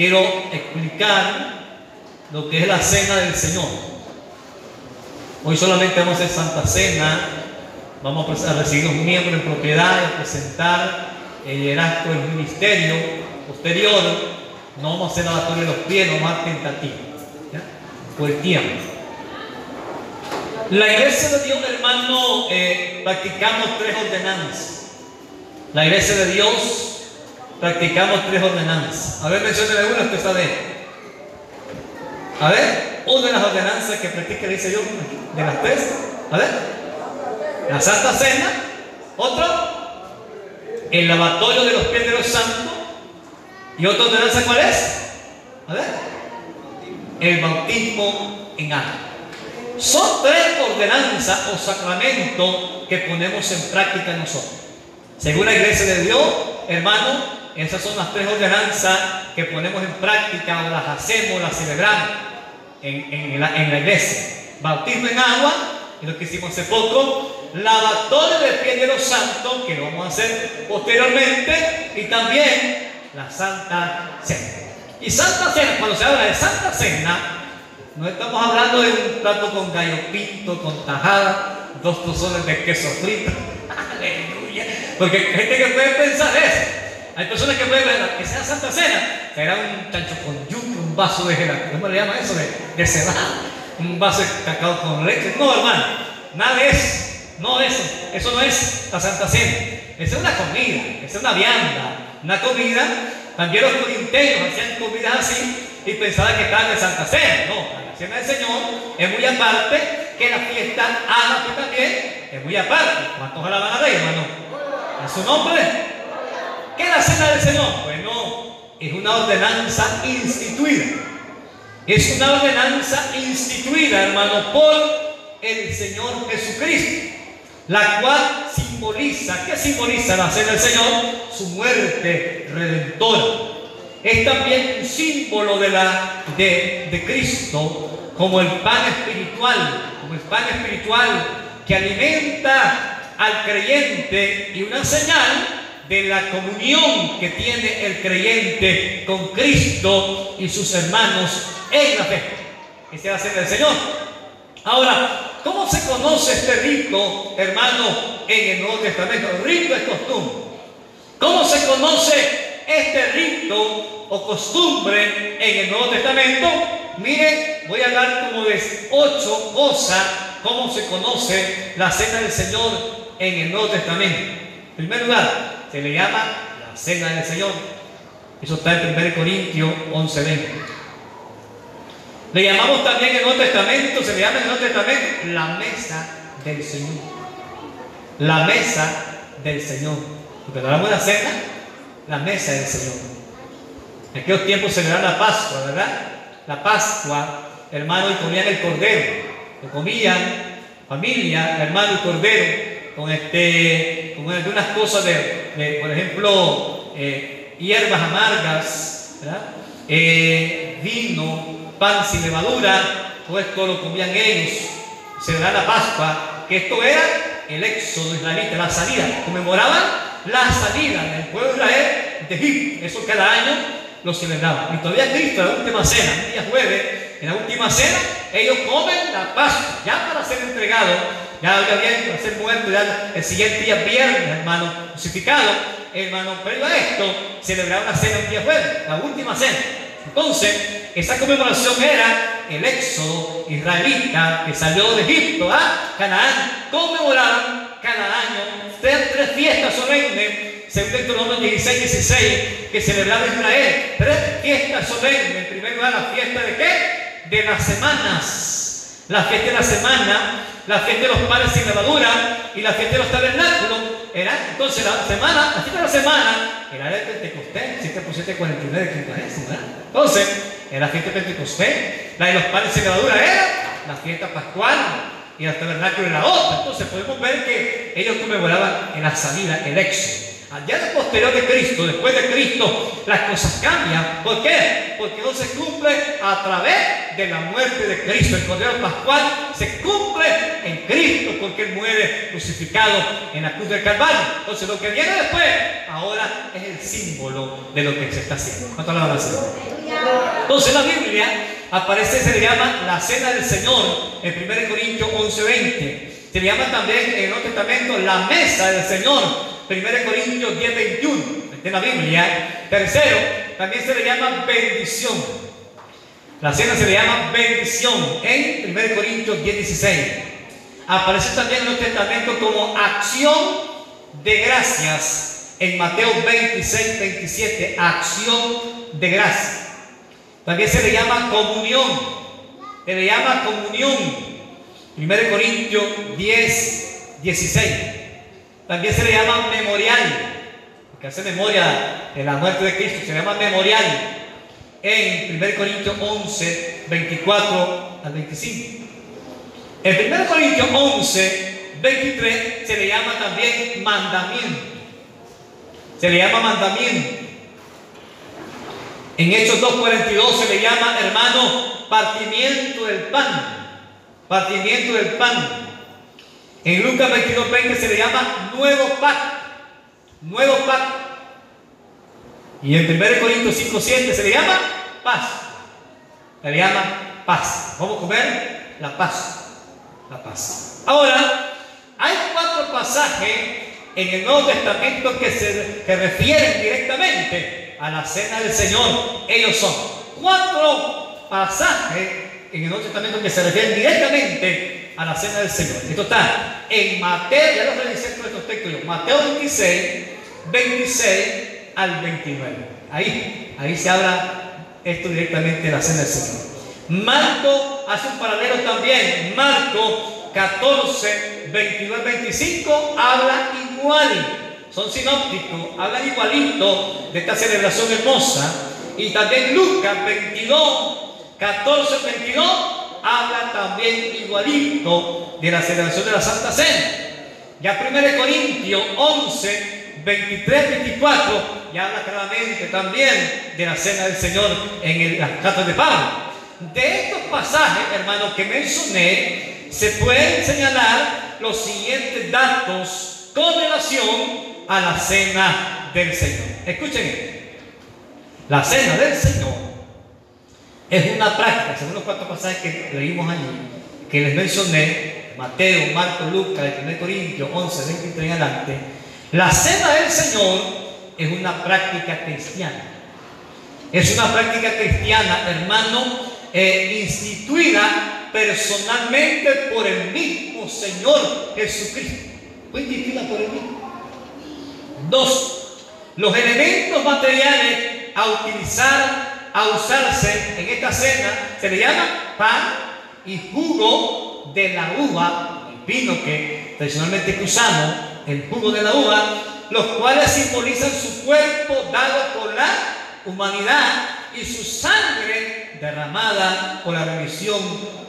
quiero explicar lo que es la cena del Señor. Hoy solamente vamos a hacer Santa Cena, vamos a recibir los miembros en propiedad a presentar el acto del ministerio posterior. No vamos a hacer lavatorio de los pies, no vamos a tentativo, por el tiempo. La iglesia de Dios, hermano, eh, practicamos tres ordenanzas. La iglesia de Dios practicamos tres ordenanzas. A ver, mencione una, usted sabe. A ver, una de las ordenanzas que practica de Dios, de las tres. A ver, la Santa Cena. Otro, el lavatorio de los pies de los santos. ¿Y otra ordenanza cuál es? A ver, el bautismo en agua. Son tres ordenanzas o sacramentos que ponemos en práctica nosotros. Según la iglesia de Dios, hermano, esas son las tres ordenanzas que ponemos en práctica o las hacemos, las celebramos en, la, en la iglesia. Bautismo en agua, y lo que hicimos hace poco, lavatorio de pies de los santos, que lo vamos a hacer posteriormente, y también la Santa Cena. Y Santa Cena, cuando se habla de Santa Cena, no estamos hablando de un plato con gallo pinto, con tajada, dos tozones de queso frito. Aleluya. Porque gente que puede pensar eso. Hay personas que pueden pensar que sea Santa Cena, será un chancho con yuca, un vaso de gelatina. ¿Cómo le llama eso? De, de cebada. Un vaso de cacao con leche. No, hermano. Nada de eso. No eso. Eso no es la Santa Cena. Esa es una comida. Esa es una vianda. Una comida. También los corinteos hacían comidas así y pensaban que estaban de Santa Cena. No, la cena del Señor es muy aparte que la fiesta ágape también es muy aparte. ¿Cuántos alaban a Rey, hermano? ¿A su nombre? ¿Qué es la cena del Señor? Bueno, es una ordenanza instituida. Es una ordenanza instituida, hermano, por el Señor Jesucristo, la cual simboliza, ¿qué simboliza la cena del Señor? Su muerte redentora. Es también un símbolo de, la, de, de Cristo como el pan espiritual, como el pan espiritual que alimenta al creyente y una señal de la comunión que tiene el creyente con Cristo y sus hermanos en la fe. Esa es la cena del Señor. Ahora, ¿cómo se conoce este rito, hermano, en el Nuevo Testamento? Rito es costumbre. ¿Cómo se conoce este rito o costumbre en el Nuevo Testamento? Mire, voy a hablar como de ocho cosas, cómo se conoce la cena del Señor en el Nuevo Testamento. En primer lugar, se le llama la cena del Señor. Eso está en 1 Corintios 11:20. Le llamamos también en el Nuevo Testamento, se le llama en el Nuevo Testamento la mesa del Señor. La mesa del Señor. Porque la cena, la mesa del Señor. En aquellos tiempos se le da la Pascua, ¿verdad? La Pascua, hermano, y comían el cordero. Lo comían familia, hermano y cordero, con, este, con algunas cosas de, por ejemplo, eh, hierbas amargas, eh, vino, pan sin levadura, todo esto lo comían ellos. Da la Pascua, que esto era el éxodo israelita, la salida. Conmemoraban la salida del pueblo de Israel de Egipto. Eso cada año lo celebraban. Y todavía Cristo, en la última cena, el día jueves, en la última cena, ellos comen la Pascua, ya para ser entregado ya había para ser muerto, ya el siguiente día viernes, hermano, crucificado, hermano, pero a esto celebraba una cena un día jueves, la última cena. Entonces, esa conmemoración era el éxodo israelita que salió de Egipto a Canaán. Conmemoraban cada año tres, tres fiestas solemnes, según Deuteronomio 16, 16, que celebraba Israel. Tres fiestas solemnes. En primer lugar, la fiesta de qué? De las semanas. La fiesta de la semana la fiesta de los panes sin levadura y la fiesta de los tabernáculos. Era, entonces la semana, la fiesta de la semana era el Pentecostés, 7 por 7, 49 de ¿verdad? Entonces, era la fiesta de Pentecostés, la de los panes sin levadura era la fiesta pascual y el tabernáculo era otra. Entonces podemos ver que ellos conmemoraban en la salida, el éxodo. Al día posterior de Cristo, después de Cristo, las cosas cambian. ¿Por qué? Porque no se cumple a través de la muerte de Cristo. El Cordero Pascual se cumple en Cristo porque Él muere crucificado en la cruz del Calvario. Entonces lo que viene después, ahora es el símbolo de lo que se está haciendo. ¿Cuánto la? Entonces la Biblia aparece, se le llama la cena del Señor en 1 Corintios 11:20. Se le llama también en el Nuevo Testamento la mesa del Señor, 1 Corintios 10:21 de la Biblia. Tercero, también se le llama bendición. La cena se le llama bendición en 1 Corintios 10:16. Aparece también en el Testamento como acción de gracias en Mateo 26, 27. Acción de gracias. También se le llama comunión. Se le llama comunión. 1 Corintios 10, 16. También se le llama memorial que hace memoria de la muerte de Cristo, se llama memorial en 1 Corintios 11, 24 al 25. En 1 Corintios 11, 23 se le llama también mandamiento. Se le llama mandamiento. En Hechos 2.42 se le llama, hermano, partimiento del pan. Partimiento del pan. En Lucas 22.20 se le llama nuevo pacto nuevo pacto. Y en 1 Corintios 5, 7 se le llama paz. Se le llama paz. Vamos a comer la paz. La paz. Ahora, hay cuatro pasajes en el Nuevo Testamento que se que refieren directamente a la cena del Señor. Ellos son cuatro pasajes en el Nuevo Testamento que se refieren directamente a la cena del Señor. Esto está en Mateo, ya lo revisé todos estos textos Mateo 26, 26 al 29. Ahí, ahí se habla esto directamente de la cena del Señor. Marco hace un paralelo también. Marco 14, 29, 25 habla igual. Son sinópticos, hablan igualito de esta celebración hermosa. Y también Lucas 22, 14, 22 habla también igualito de la celebración de la Santa Cena. Ya 1 Corintios 11, 23, 24, ya habla claramente también de la cena del Señor en las cartas de Pablo. De estos pasajes, hermanos, que mencioné, se pueden señalar los siguientes datos con relación a la cena del Señor. Escuchen La cena del Señor es una práctica, según los cuatro pasajes que leímos allí, que les mencioné, Mateo, Marco, Lucas, 1 Corintios 11, 23 en adelante, la cena del Señor es una práctica cristiana. Es una práctica cristiana, hermano, eh, instituida personalmente por el mismo Señor Jesucristo. Fue instituida por el mismo. Dos, los elementos materiales a utilizar, a usarse en esta cena, se le llama pan y jugo de la uva, el vino que tradicionalmente usamos, el jugo de la uva, los cuales simbolizan su cuerpo dado por la humanidad y su sangre derramada por la remisión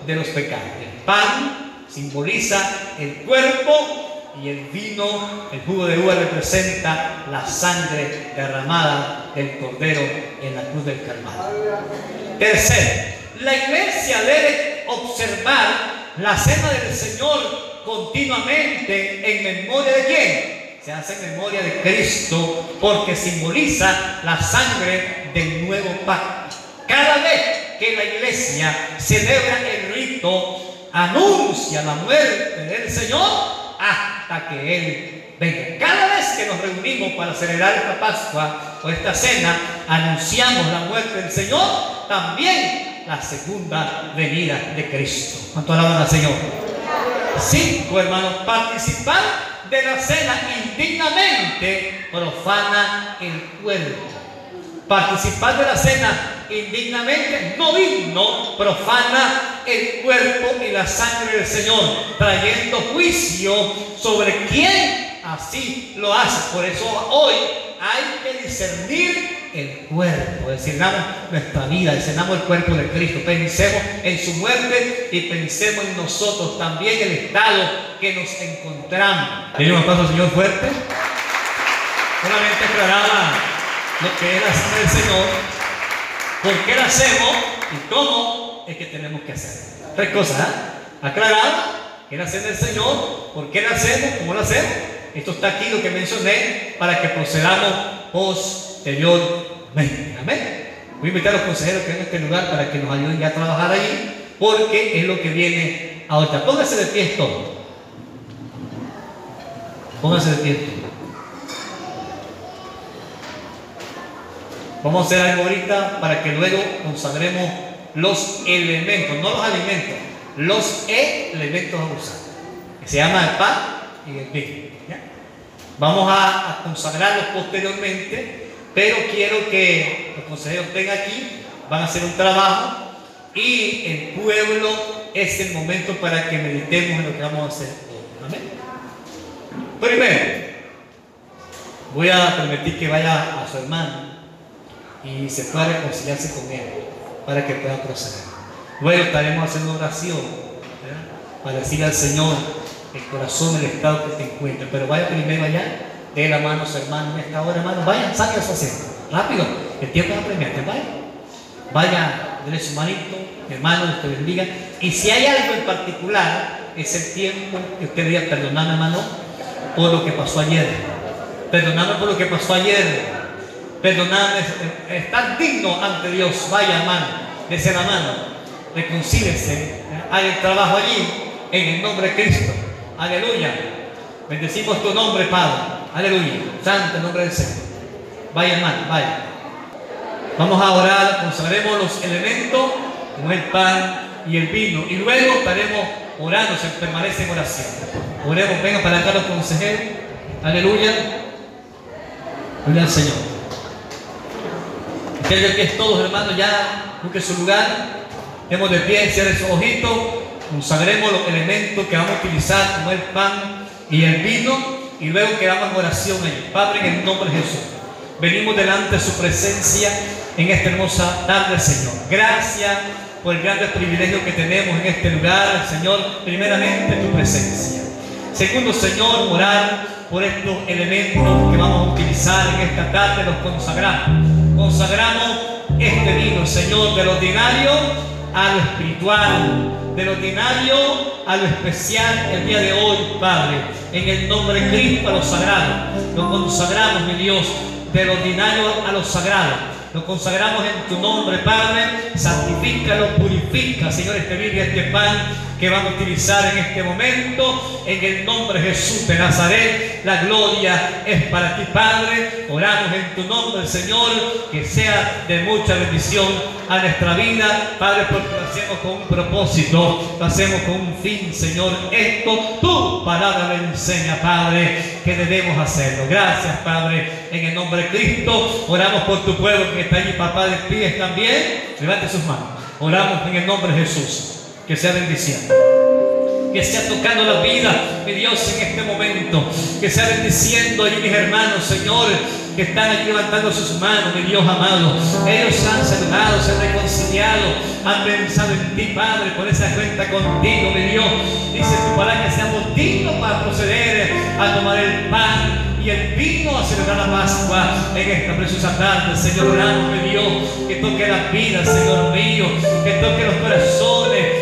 de los pecados. El pan simboliza el cuerpo y el vino, el jugo de uva representa la sangre derramada del Cordero en la cruz del Calvario. Tercero, la iglesia debe observar la cena del Señor continuamente en memoria de quién? Se hace en memoria de Cristo porque simboliza la sangre del nuevo pacto. Cada vez que la iglesia celebra el rito, anuncia la muerte del Señor que Él venga. Cada vez que nos reunimos para celebrar esta Pascua o esta cena, anunciamos la muerte del Señor, también la segunda venida de Cristo. ¿Cuánto alaban al Señor? Cinco, hermanos, participar de la cena indignamente profana el cuerpo. Participar de la cena indignamente, no digno, profana el cuerpo y la sangre del Señor, trayendo juicio sobre quién así lo hace. Por eso hoy hay que discernir el cuerpo, discernamos nuestra vida, discernamos el cuerpo de Cristo, pensemos en su muerte y pensemos en nosotros también el estado que nos encontramos. Tenemos paso, Señor, fuerte. Solamente aclaraba lo que es la cena del Señor, por qué la hacemos y cómo es que tenemos que hacer. Tres cosas, ¿eh? aclarada que la cena del Señor, por qué la hacemos, cómo la hacemos. Esto está aquí lo que mencioné para que procedamos posteriormente. Amén. Voy a invitar a los consejeros que a este lugar para que nos ayuden ya a trabajar allí, porque es lo que viene ahorita. Póngase de pie todo. Póngase de pie todo. Vamos a hacer algo ahorita para que luego consagremos los elementos, no los alimentos, los elementos a usar. Que se llama el pan y el vino. Vamos a, consagrarlos posteriormente pero quiero que los consejeros estén aquí, van a hacer un trabajo y el pueblo es el momento para que meditemos en lo que vamos a hacer. Amén. Primero, voy a permitir que vaya a su hermano y se pueda reconciliarse con él para que pueda proceder. Luego estaremos haciendo oración para decirle al Señor el corazón, el estado que te encuentra. Pero vaya primero allá de la mano a su hermano en esta hora, hermano. Vaya, saque a su asiento. Rápido. El tiempo es apremiante. Vaya. Vaya, denle su manito, hermano, te bendiga. Y si hay algo en particular, es el tiempo que usted diga, perdoname, hermano, por lo que pasó ayer. Perdoname por lo que pasó ayer. Perdoname, estar digno ante Dios. Vaya, hermano, de la mano. Reconcílese. Haga el trabajo allí, en el nombre de Cristo. Aleluya. Bendecimos tu nombre, Padre. Aleluya. Santo el nombre del Señor. Vaya hermano, vaya. Vamos a orar, consagremos los elementos como el pan y el vino. Y luego estaremos orando, se permanece en oración. Oremos, venga para acá los consejeros. Aleluya. Gloria al Señor. Aquellos que es todos, hermanos, ya busque su lugar. Estemos de pie, cierre sus ojitos. Consagremos los elementos que vamos a utilizar como el pan y el vino y luego quedamos en oración ahí. Padre, en el nombre de Jesús, venimos delante de su presencia en esta hermosa tarde, Señor. Gracias por el grande privilegio que tenemos en este lugar, Señor. Primeramente, tu presencia. Segundo, Señor, orar por estos elementos que vamos a utilizar en esta tarde, los consagramos. Consagramos este vino, Señor, del ordinario a lo espiritual, del ordinario a lo especial el día de hoy, Padre. En el nombre de Cristo a lo sagrado. Lo consagramos, mi Dios, del ordinario a lo sagrado. Lo consagramos en tu nombre, Padre. Santifícalo, purifica, Señor, este vino y este pan que vamos a utilizar en este momento. En el nombre de Jesús de Nazaret, la gloria es para ti, Padre. Oramos en tu nombre, Señor, que sea de mucha bendición a nuestra vida, Padre, porque lo hacemos con un propósito, lo hacemos con un fin, Señor. Esto tu palabra me enseña, Padre, que debemos hacerlo. Gracias, Padre, en el nombre de Cristo. Oramos por tu pueblo que está allí, papá, de también. Levante sus manos. Oramos en el nombre de Jesús que sea bendiciendo. Que sea tocando la vida, mi Dios, en este momento. Que sea bendiciendo allí mis hermanos, Señor, que están aquí levantando sus manos, mi Dios amado. Ellos han saludado, se han reconciliado, han pensado en ti, Padre, por esa cuenta contigo, mi Dios. Dice tu palabra que seamos dignos para proceder a tomar el pan y el vino a celebrar la Pascua en esta preciosa tarde. Señor, oramos, mi Dios, que toque la vida, Señor mío, que toque los corazones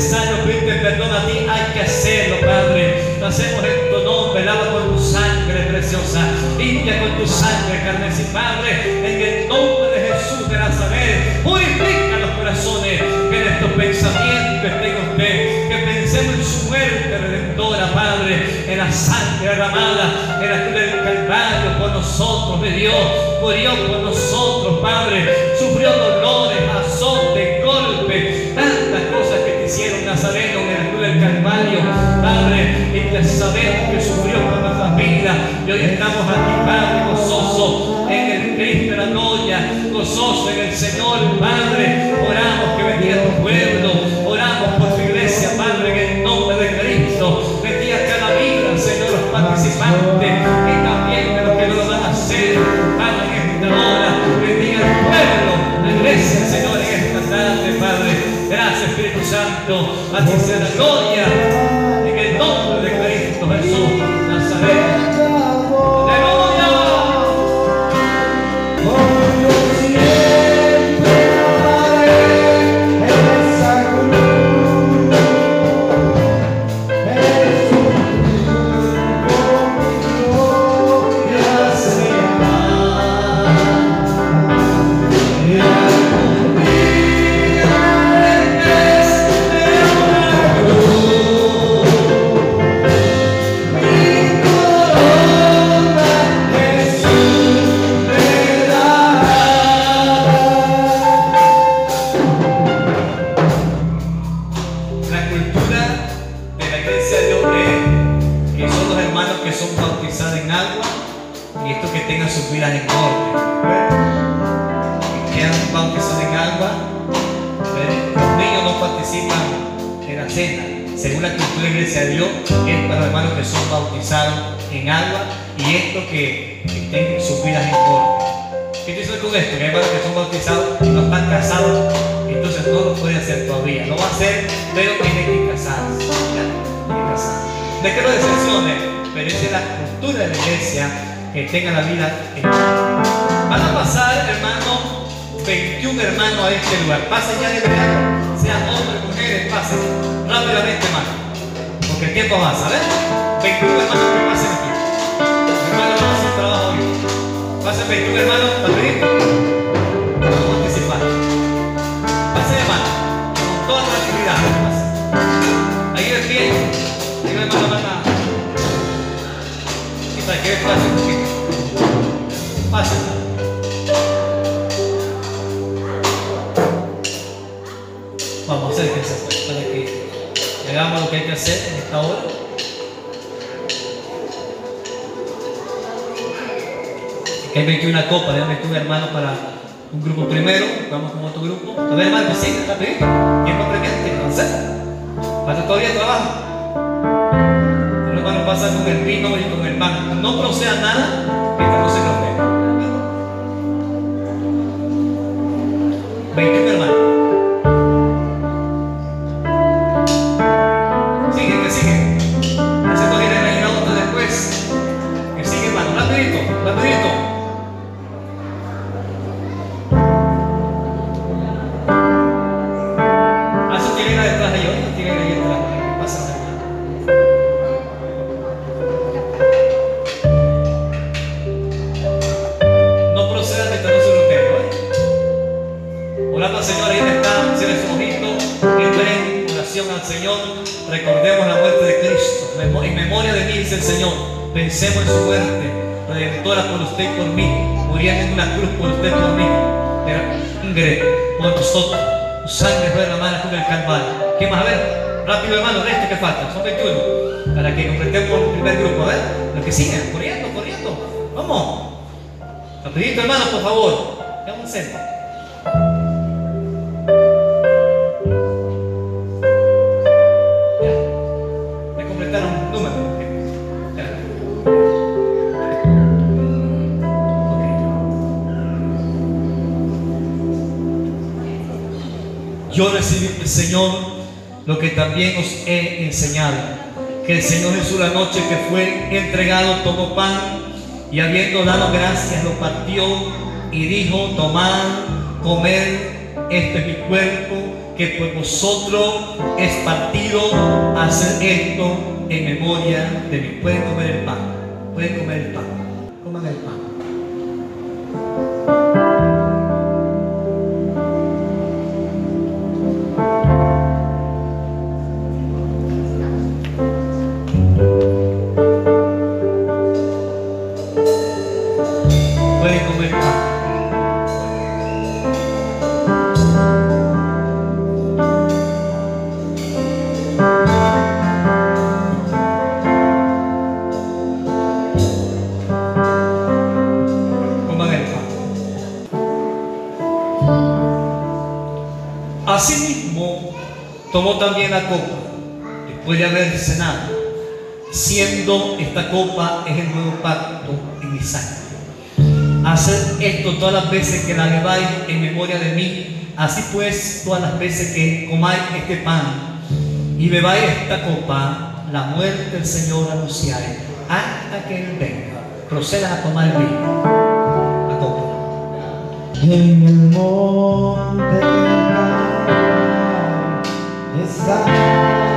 necesario pedirte perdón a ti, hay que hacerlo, Padre. Hacemos en tu nombre, lava con tu sangre preciosa, limpia con tu sangre, carnes y Padre, en el nombre de Jesús de Nazaret, purifica los corazones, que en estos pensamientos estén usted, que pensemos en su muerte redentora, Padre, en la sangre derramada, en la cruz del Calvario por nosotros, mi Dios, murió por nosotros, Padre, sufrió dolores, azotes, golpes, tantas cosas que hicieron sabemos que sufrió por nuestras vidas. Y hoy estamos aquí, Padre, gozoso en el Cristo de la gloria, gozoso en el Señor, Padre. Oramos que bendiga tu pueblo, oramos por tu iglesia, Padre, en el nombre de Cristo. Bendiga cada vida, Señor, los participantes y también de los que no lo van a hacer, Padre, en esta hora. Bendiga el pueblo, la iglesia, Señor, en esta tarde, Padre. Gracias Espíritu Santo. A ti sea la gloria. Sus vidas en orden. Que quedan en agua, los niños no participan en la cena. Según la cultura de la iglesia de Dios, es para los hermanos que son bautizados en agua y estos que, que tengan sus vidas en orden. ¿Qué dice con esto? Que hay que tenga la vida Van a pasar, hermano, 21 hermanos a este lugar. Pasen ya de verano, sean hombres, mujeres, pasen rápidamente, hermano. Porque el tiempo avanza, ¿ves? 21 hermanos que pasen aquí. Hermanos, vamos a hacer trabajo. Pasen 21 hermanos, rapidito. Que hay que hacer en esta hora. Que hay 21 copas, déjame tu hermano para un grupo primero, vamos con otro grupo. A ver, hermano, que sigue rapidito. Tiempo premiante, entonces. Falta todavía trabajo. Los hermanos pasan con el vino y con el pan. No proceda nada mientras no se lo vea. 21 hermanos. Hermano, resto que falta, son 21, para que completemos el primer grupo, a ver, los que siguen, corriendo, corriendo, vamos. Rapidito, hermano, por favor. ¿Qué vamos a también os he enseñado. Que el Señor Jesús la noche que fue entregado tomó pan y habiendo dado gracias lo partió y dijo, tomad, comer, este es mi cuerpo que por vosotros es partido, hacer esto en memoria de mí. Pueden comer el pan, pueden comer el pan, coman el pan. Tomó también la copa, después de haber cenado, siendo esta copa es el nuevo pacto en mi sangre. Haced esto todas las veces que la bebáis en memoria de mí. Así pues, todas las veces que comáis este pan y bebáis esta copa, la muerte del Señor anunciáis hasta que Él venga. Procedan a tomar el vino, la copa. En el monte começar.